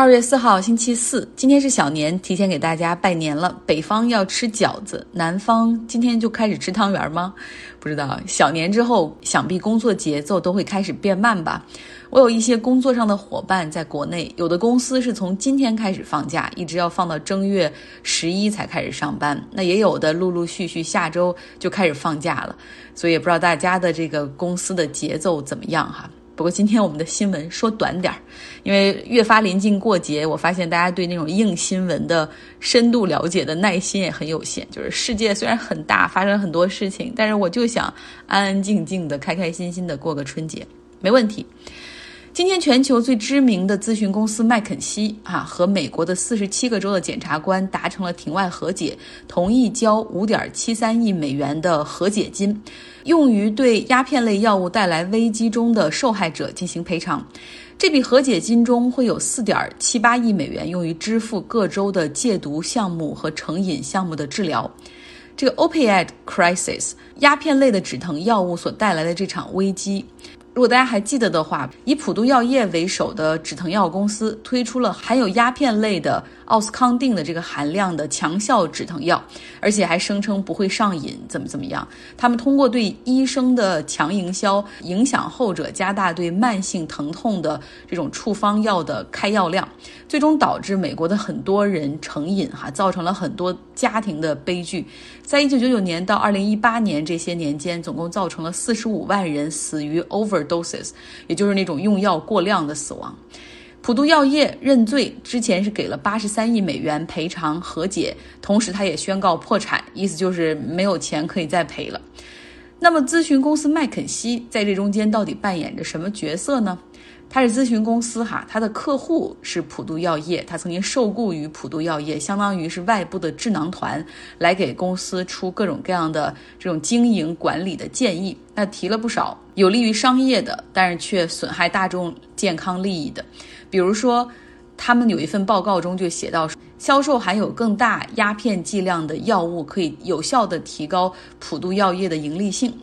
二月四号，星期四，今天是小年，提前给大家拜年了。北方要吃饺子，南方今天就开始吃汤圆吗？不知道。小年之后，想必工作节奏都会开始变慢吧。我有一些工作上的伙伴在国内，有的公司是从今天开始放假，一直要放到正月十一才开始上班。那也有的陆陆续续下周就开始放假了，所以也不知道大家的这个公司的节奏怎么样哈。不过今天我们的新闻说短点儿，因为越发临近过节，我发现大家对那种硬新闻的深度了解的耐心也很有限。就是世界虽然很大，发生很多事情，但是我就想安安静静的、开开心心的过个春节，没问题。今天，全球最知名的咨询公司麦肯锡啊，和美国的四十七个州的检察官达成了庭外和解，同意交五点七三亿美元的和解金，用于对鸦片类药物带来危机中的受害者进行赔偿。这笔和解金中会有四点七八亿美元用于支付各州的戒毒项目和成瘾项目的治疗。这个 opioid crisis，鸦片类的止疼药物所带来的这场危机。如果大家还记得的话，以普渡药业为首的止疼药公司推出了含有鸦片类的奥司康定的这个含量的强效止疼药，而且还声称不会上瘾，怎么怎么样？他们通过对医生的强营销，影响后者加大对慢性疼痛的这种处方药的开药量，最终导致美国的很多人成瘾，哈，造成了很多家庭的悲剧。在一九九九年到二零一八年这些年间，总共造成了四十五万人死于 over doses，也就是那种用药过量的死亡。普渡药业认罪之前是给了八十三亿美元赔偿和解，同时他也宣告破产，意思就是没有钱可以再赔了。那么咨询公司麦肯锡在这中间到底扮演着什么角色呢？他是咨询公司哈，他的客户是普渡药业，他曾经受雇于普渡药业，相当于是外部的智囊团，来给公司出各种各样的这种经营管理的建议。那提了不少有利于商业的，但是却损害大众健康利益的，比如说，他们有一份报告中就写到，销售含有更大鸦片剂量的药物可以有效的提高普渡药业的盈利性。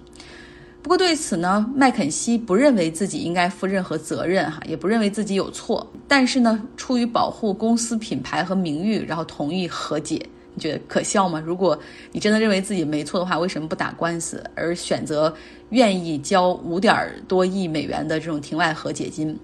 不过对此呢，麦肯锡不认为自己应该负任何责任，哈，也不认为自己有错。但是呢，出于保护公司品牌和名誉，然后同意和解，你觉得可笑吗？如果你真的认为自己没错的话，为什么不打官司，而选择愿意交五点多亿美元的这种庭外和解金？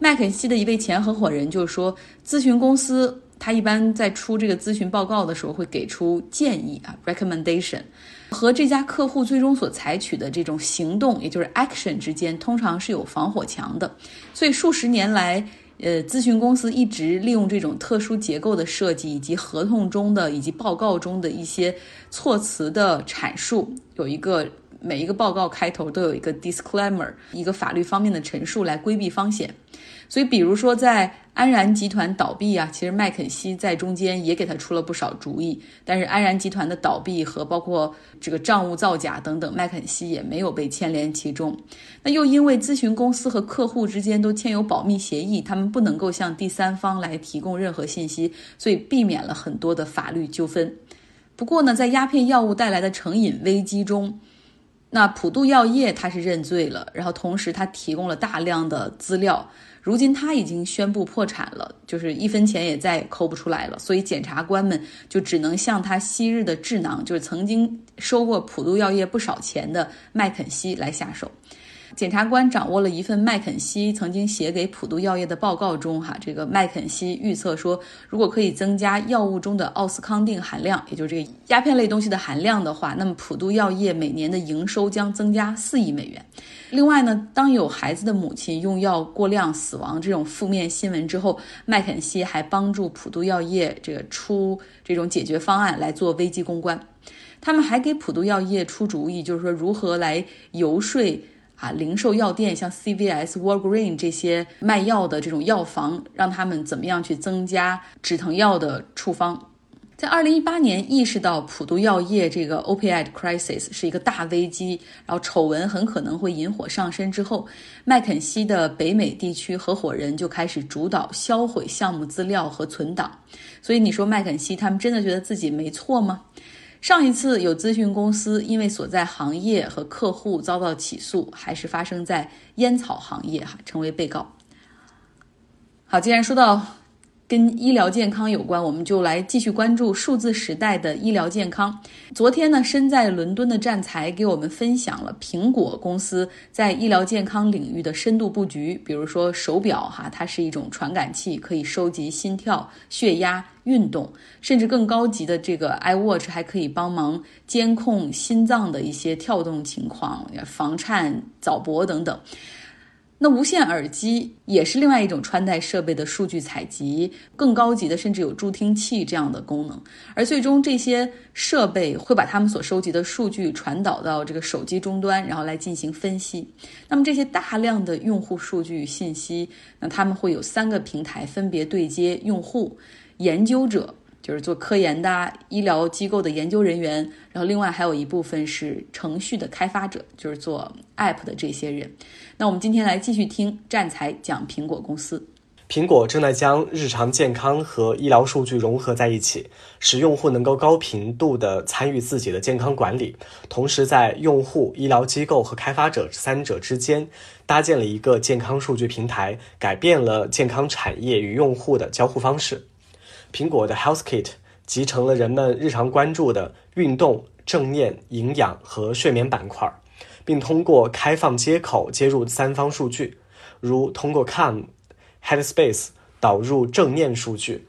麦肯锡的一位前合伙人就是说，咨询公司他一般在出这个咨询报告的时候会给出建议啊，recommendation。和这家客户最终所采取的这种行动，也就是 action 之间，通常是有防火墙的。所以数十年来，呃，咨询公司一直利用这种特殊结构的设计，以及合同中的以及报告中的一些措辞的阐述，有一个每一个报告开头都有一个 disclaimer，一个法律方面的陈述来规避风险。所以，比如说在安然集团倒闭啊，其实麦肯锡在中间也给他出了不少主意。但是安然集团的倒闭和包括这个账务造假等等，麦肯锡也没有被牵连其中。那又因为咨询公司和客户之间都签有保密协议，他们不能够向第三方来提供任何信息，所以避免了很多的法律纠纷。不过呢，在鸦片药物带来的成瘾危机中，那普渡药业他是认罪了，然后同时他提供了大量的资料。如今他已经宣布破产了，就是一分钱也再抠不出来了，所以检察官们就只能向他昔日的智囊，就是曾经收过普渡药业不少钱的麦肯锡来下手。检察官掌握了一份麦肯锡曾经写给普渡药业的报告中，哈，这个麦肯锡预测说，如果可以增加药物中的奥司康定含量，也就是这个鸦片类东西的含量的话，那么普渡药业每年的营收将增加四亿美元。另外呢，当有孩子的母亲用药过量死亡这种负面新闻之后，麦肯锡还帮助普渡药业这个出这种解决方案来做危机公关。他们还给普渡药业出主意，就是说如何来游说。啊，零售药店像 CVS、Walgreen 这些卖药的这种药房，让他们怎么样去增加止疼药的处方？在二零一八年意识到普渡药业这个 opioid crisis 是一个大危机，然后丑闻很可能会引火上身之后，麦肯锡的北美地区合伙人就开始主导销毁项目资料和存档。所以你说麦肯锡他们真的觉得自己没错吗？上一次有咨询公司因为所在行业和客户遭到起诉，还是发生在烟草行业哈，成为被告。好，既然说到跟医疗健康有关，我们就来继续关注数字时代的医疗健康。昨天呢，身在伦敦的战才给我们分享了苹果公司在医疗健康领域的深度布局。比如说手表哈，它是一种传感器，可以收集心跳、血压、运动，甚至更高级的这个 iWatch 还可以帮忙监控心脏的一些跳动情况、房颤、早搏等等。那无线耳机也是另外一种穿戴设备的数据采集，更高级的甚至有助听器这样的功能。而最终这些设备会把他们所收集的数据传导到这个手机终端，然后来进行分析。那么这些大量的用户数据信息，那他们会有三个平台分别对接用户、研究者。就是做科研的医疗机构的研究人员，然后另外还有一部分是程序的开发者，就是做 App 的这些人。那我们今天来继续听战才讲苹果公司。苹果正在将日常健康和医疗数据融合在一起，使用户能够高频度的参与自己的健康管理，同时在用户、医疗机构和开发者三者之间搭建了一个健康数据平台，改变了健康产业与用户的交互方式。苹果的 Health Kit 集成了人们日常关注的运动、正念、营养和睡眠板块，并通过开放接口接入三方数据，如通过 Calm、Headspace 导入正念数据，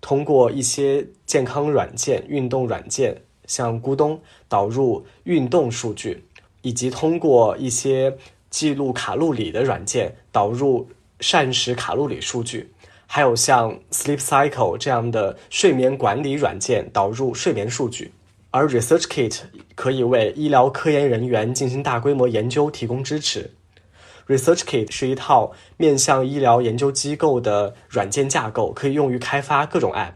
通过一些健康软件、运动软件，像咕咚导入运动数据，以及通过一些记录卡路里的软件导入膳食卡路里数据。还有像 Sleep Cycle 这样的睡眠管理软件导入睡眠数据，而 Research Kit 可以为医疗科研人员进行大规模研究提供支持。Research Kit 是一套面向医疗研究机构的软件架构，可以用于开发各种 App，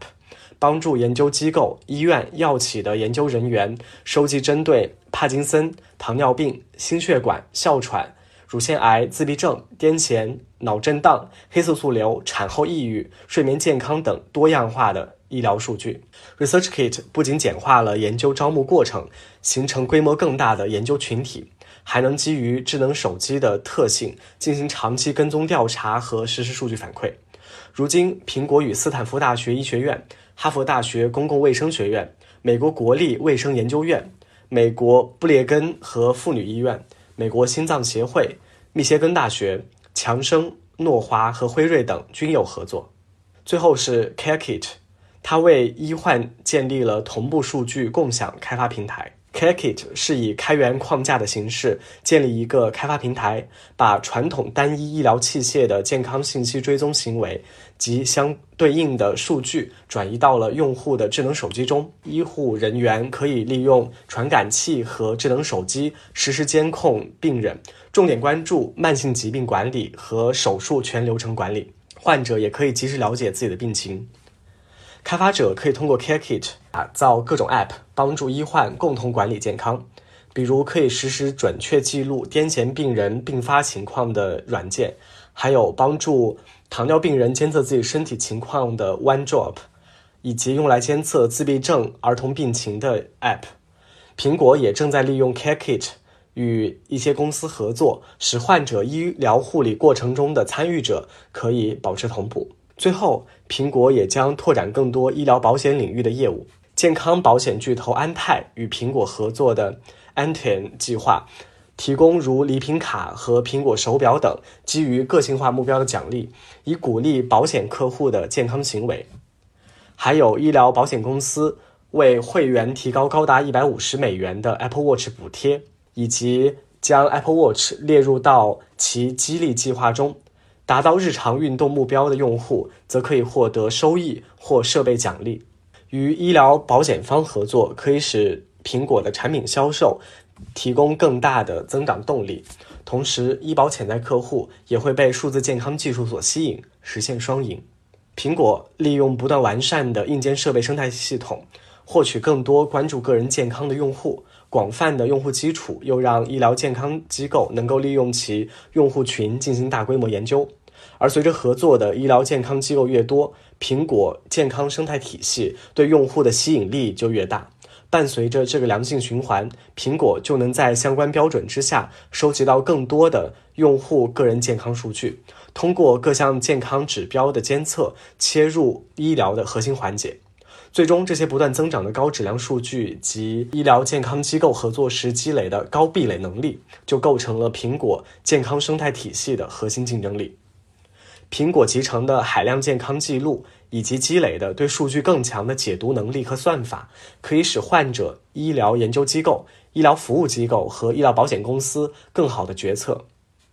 帮助研究机构、医院、药企的研究人员收集针对帕金森、糖尿病、心血管、哮喘。乳腺癌、自闭症、癫痫、脑震荡、黑色素瘤、产后抑郁、睡眠健康等多样化的医疗数据。ResearchKit 不仅简化了研究招募过程，形成规模更大的研究群体，还能基于智能手机的特性进行长期跟踪调查和实时数据反馈。如今，苹果与斯坦福大学医学院、哈佛大学公共卫生学院、美国国立卫生研究院、美国布列根和妇女医院。美国心脏协会、密歇根大学、强生、诺华和辉瑞等均有合作。最后是 CareKit，它为医患建立了同步数据共享开发平台。CareKit 是以开源框架的形式建立一个开发平台，把传统单一医疗器械的健康信息追踪行为。及相对应的数据转移到了用户的智能手机中，医护人员可以利用传感器和智能手机实时监控病人，重点关注慢性疾病管理和手术全流程管理。患者也可以及时了解自己的病情。开发者可以通过 CareKit 打造各种 App，帮助医患共同管理健康，比如可以实时准确记录癫痫病人并发情况的软件，还有帮助。糖尿病人监测自己身体情况的 OneDrop，以及用来监测自闭症儿童病情的 App，苹果也正在利用 CareKit 与一些公司合作，使患者医疗护理过程中的参与者可以保持同步。最后，苹果也将拓展更多医疗保险领域的业务。健康保险巨头安泰与苹果合作的 Anthem 计划。提供如礼品卡和苹果手表等基于个性化目标的奖励，以鼓励保险客户的健康行为。还有医疗保险公司为会员提高高达一百五十美元的 Apple Watch 补贴，以及将 Apple Watch 列入到其激励计划中。达到日常运动目标的用户则可以获得收益或设备奖励。与医疗保险方合作，可以使苹果的产品销售。提供更大的增长动力，同时医保潜在客户也会被数字健康技术所吸引，实现双赢。苹果利用不断完善的硬件设备生态系统，获取更多关注个人健康的用户，广泛的用户基础又让医疗健康机构能够利用其用户群进行大规模研究。而随着合作的医疗健康机构越多，苹果健康生态体系对用户的吸引力就越大。伴随着这个良性循环，苹果就能在相关标准之下收集到更多的用户个人健康数据，通过各项健康指标的监测，切入医疗的核心环节。最终，这些不断增长的高质量数据及医疗健康机构合作时积累的高壁垒能力，就构成了苹果健康生态体系的核心竞争力。苹果集成的海量健康记录以及积累的对数据更强的解读能力和算法，可以使患者、医疗研究机构、医疗服务机构和医疗保险公司更好的决策。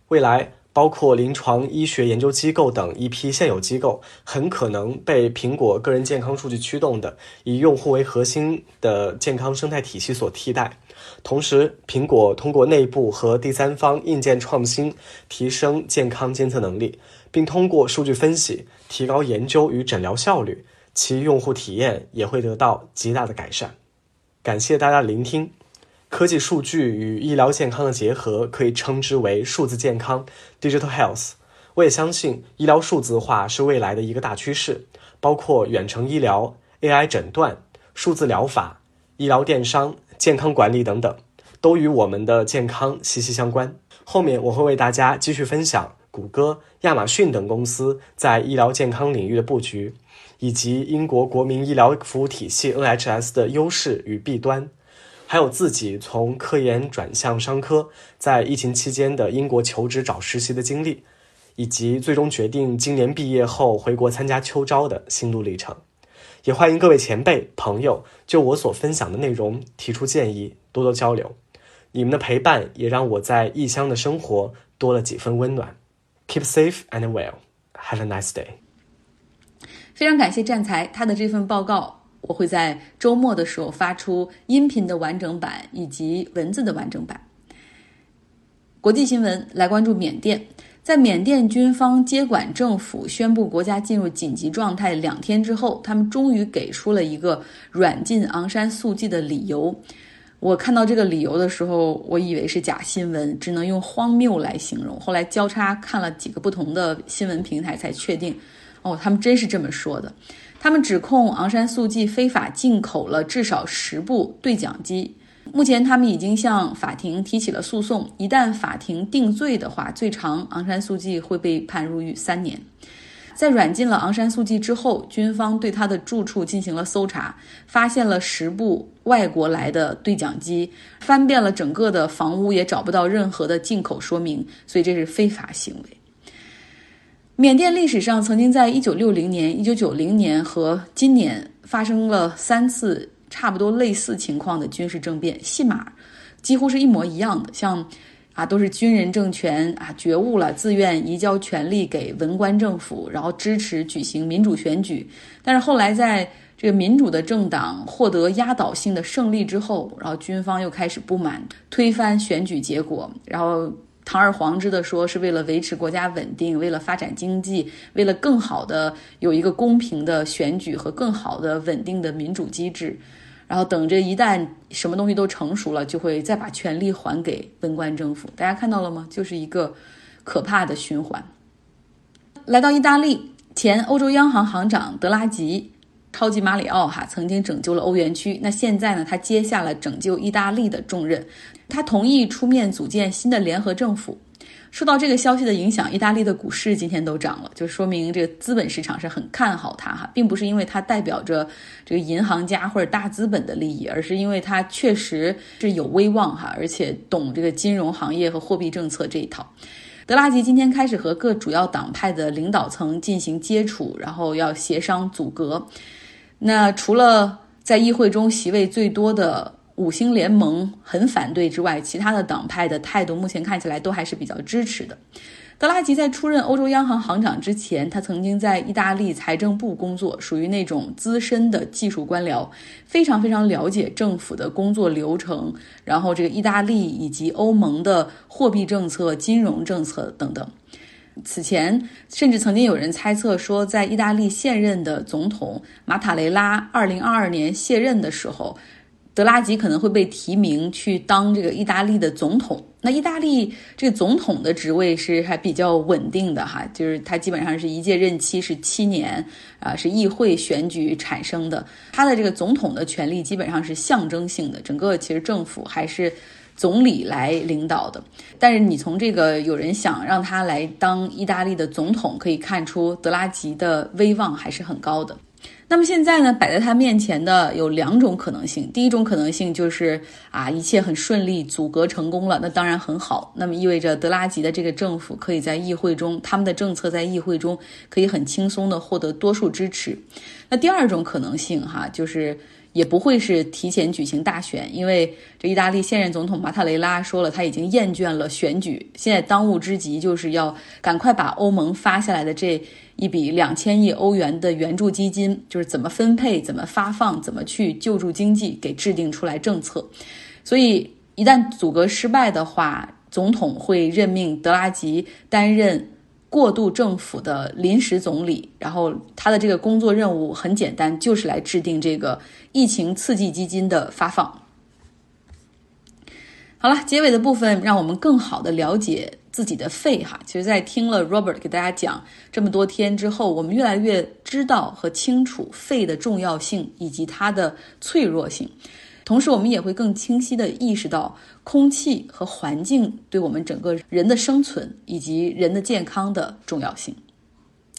未来，包括临床医学研究机构等一批现有机构，很可能被苹果个人健康数据驱动的以用户为核心的健康生态体系所替代。同时，苹果通过内部和第三方硬件创新，提升健康监测能力。并通过数据分析提高研究与诊疗效率，其用户体验也会得到极大的改善。感谢大家的聆听。科技数据与医疗健康的结合可以称之为数字健康 （digital health）。我也相信医疗数字化是未来的一个大趋势，包括远程医疗、AI 诊断、数字疗法、医疗电商、健康管理等等，都与我们的健康息息相关。后面我会为大家继续分享。谷歌、亚马逊等公司在医疗健康领域的布局，以及英国国民医疗服务体系 NHS 的优势与弊端，还有自己从科研转向商科，在疫情期间的英国求职找实习的经历，以及最终决定今年毕业后回国参加秋招的心路历程。也欢迎各位前辈朋友就我所分享的内容提出建议，多多交流。你们的陪伴也让我在异乡的生活多了几分温暖。Keep safe and well. Have a nice day. 非常感谢战才，他的这份报告我会在周末的时候发出音频的完整版以及文字的完整版。国际新闻来关注缅甸，在缅甸军方接管政府、宣布国家进入紧急状态两天之后，他们终于给出了一个软禁昂山素季的理由。我看到这个理由的时候，我以为是假新闻，只能用荒谬来形容。后来交叉看了几个不同的新闻平台，才确定，哦，他们真是这么说的。他们指控昂山素季非法进口了至少十部对讲机。目前，他们已经向法庭提起了诉讼。一旦法庭定罪的话，最长昂山素季会被判入狱三年。在软禁了昂山素季之后，军方对他的住处进行了搜查，发现了十部外国来的对讲机，翻遍了整个的房屋，也找不到任何的进口说明，所以这是非法行为。缅甸历史上曾经在一九六零年、一九九零年和今年发生了三次差不多类似情况的军事政变，戏码几乎是一模一样的，像。啊，都是军人政权啊，觉悟了，自愿移交权力给文官政府，然后支持举行民主选举。但是后来，在这个民主的政党获得压倒性的胜利之后，然后军方又开始不满，推翻选举结果，然后堂而皇之的说是为了维持国家稳定，为了发展经济，为了更好的有一个公平的选举和更好的稳定的民主机制。然后等着，一旦什么东西都成熟了，就会再把权力还给文官政府。大家看到了吗？就是一个可怕的循环。来到意大利，前欧洲央行行长德拉吉，超级马里奥哈，曾经拯救了欧元区。那现在呢，他接下了拯救意大利的重任，他同意出面组建新的联合政府。受到这个消息的影响，意大利的股市今天都涨了，就说明这个资本市场是很看好它哈，并不是因为它代表着这个银行家或者大资本的利益，而是因为它确实是有威望哈，而且懂这个金融行业和货币政策这一套。德拉吉今天开始和各主要党派的领导层进行接触，然后要协商阻隔。那除了在议会中席位最多的。五星联盟很反对之外，其他的党派的态度目前看起来都还是比较支持的。德拉吉在出任欧洲央行行长之前，他曾经在意大利财政部工作，属于那种资深的技术官僚，非常非常了解政府的工作流程，然后这个意大利以及欧盟的货币政策、金融政策等等。此前，甚至曾经有人猜测说，在意大利现任的总统马塔雷拉二零二二年卸任的时候。德拉吉可能会被提名去当这个意大利的总统。那意大利这个总统的职位是还比较稳定的哈，就是他基本上是一届任期是七年啊，是议会选举产生的。他的这个总统的权力基本上是象征性的，整个其实政府还是总理来领导的。但是你从这个有人想让他来当意大利的总统，可以看出德拉吉的威望还是很高的。那么现在呢，摆在他面前的有两种可能性。第一种可能性就是啊，一切很顺利，阻隔成功了，那当然很好。那么意味着德拉吉的这个政府可以在议会中，他们的政策在议会中可以很轻松的获得多数支持。那第二种可能性哈，就是也不会是提前举行大选，因为这意大利现任总统马塔雷拉说了，他已经厌倦了选举，现在当务之急就是要赶快把欧盟发下来的这。一笔两千亿欧元的援助基金，就是怎么分配、怎么发放、怎么去救助经济，给制定出来政策。所以，一旦阻隔失败的话，总统会任命德拉吉担任过渡政府的临时总理。然后，他的这个工作任务很简单，就是来制定这个疫情刺激基金的发放。好了，结尾的部分让我们更好的了解。自己的肺哈，其实，在听了 Robert 给大家讲这么多天之后，我们越来越知道和清楚肺的重要性以及它的脆弱性，同时，我们也会更清晰的意识到空气和环境对我们整个人的生存以及人的健康的重要性。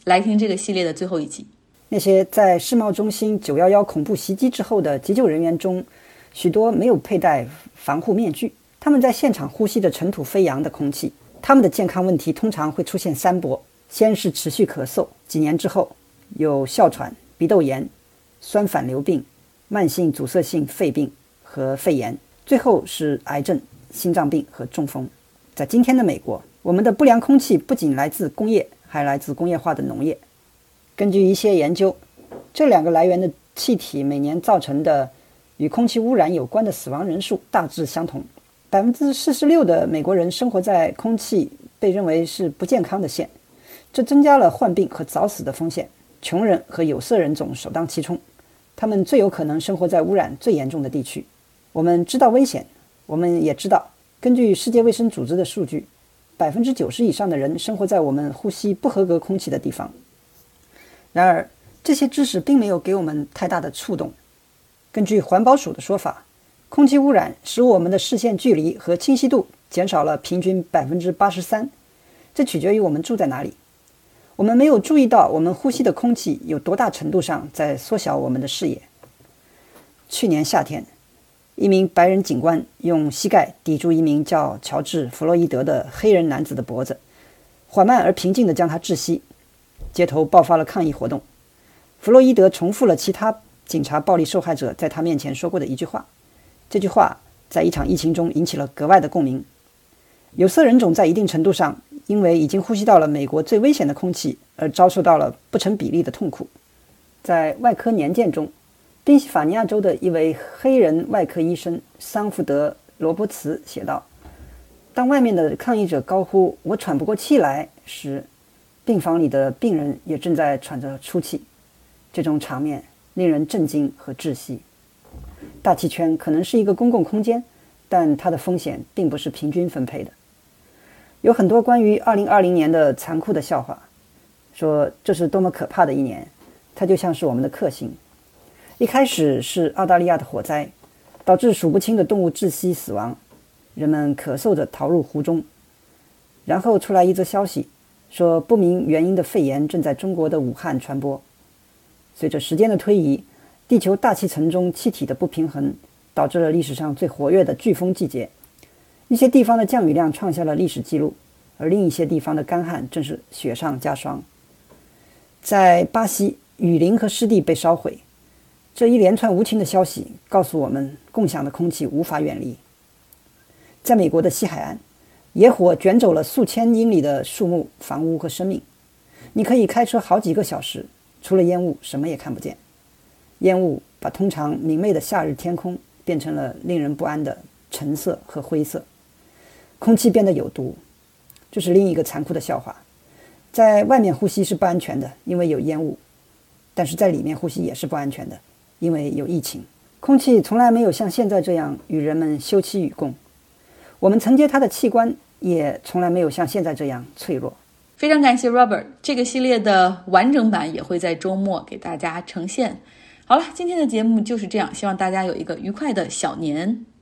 来听这个系列的最后一集。那些在世贸中心九幺幺恐怖袭击之后的急救人员中，许多没有佩戴防护面具，他们在现场呼吸着尘土飞扬的空气。他们的健康问题通常会出现三波：先是持续咳嗽，几年之后有哮喘、鼻窦炎、酸反流病、慢性阻塞性肺病和肺炎，最后是癌症、心脏病和中风。在今天的美国，我们的不良空气不仅来自工业，还来自工业化的农业。根据一些研究，这两个来源的气体每年造成的与空气污染有关的死亡人数大致相同。百分之四十六的美国人生活在空气被认为是不健康的县，这增加了患病和早死的风险。穷人和有色人种首当其冲，他们最有可能生活在污染最严重的地区。我们知道危险，我们也知道，根据世界卫生组织的数据，百分之九十以上的人生活在我们呼吸不合格空气的地方。然而，这些知识并没有给我们太大的触动。根据环保署的说法。空气污染使我们的视线距离和清晰度减少了平均百分之八十三，这取决于我们住在哪里。我们没有注意到我们呼吸的空气有多大程度上在缩小我们的视野。去年夏天，一名白人警官用膝盖抵住一名叫乔治·弗洛伊德的黑人男子的脖子，缓慢而平静地将他窒息。街头爆发了抗议活动。弗洛伊德重复了其他警察暴力受害者在他面前说过的一句话。这句话在一场疫情中引起了格外的共鸣。有色人种在一定程度上因为已经呼吸到了美国最危险的空气而遭受到了不成比例的痛苦。在外科年鉴中，宾夕法尼亚州的一位黑人外科医生桑福德·罗伯茨写道：“当外面的抗议者高呼‘我喘不过气来’时，病房里的病人也正在喘着粗气。这种场面令人震惊和窒息。”大气圈可能是一个公共空间，但它的风险并不是平均分配的。有很多关于2020年的残酷的笑话，说这是多么可怕的一年，它就像是我们的克星。一开始是澳大利亚的火灾，导致数不清的动物窒息死亡，人们咳嗽着逃入湖中。然后出来一则消息，说不明原因的肺炎正在中国的武汉传播。随着时间的推移。地球大气层中气体的不平衡，导致了历史上最活跃的飓风季节。一些地方的降雨量创下了历史记录，而另一些地方的干旱正是雪上加霜。在巴西，雨林和湿地被烧毁。这一连串无情的消息告诉我们，共享的空气无法远离。在美国的西海岸，野火卷走了数千英里的树木、房屋和生命。你可以开车好几个小时，除了烟雾，什么也看不见。烟雾把通常明媚的夏日天空变成了令人不安的橙色和灰色，空气变得有毒，这是另一个残酷的笑话。在外面呼吸是不安全的，因为有烟雾；但是在里面呼吸也是不安全的，因为有疫情。空气从来没有像现在这样与人们休戚与共，我们承接它的器官也从来没有像现在这样脆弱。非常感谢 Robert，这个系列的完整版也会在周末给大家呈现。好了，今天的节目就是这样，希望大家有一个愉快的小年。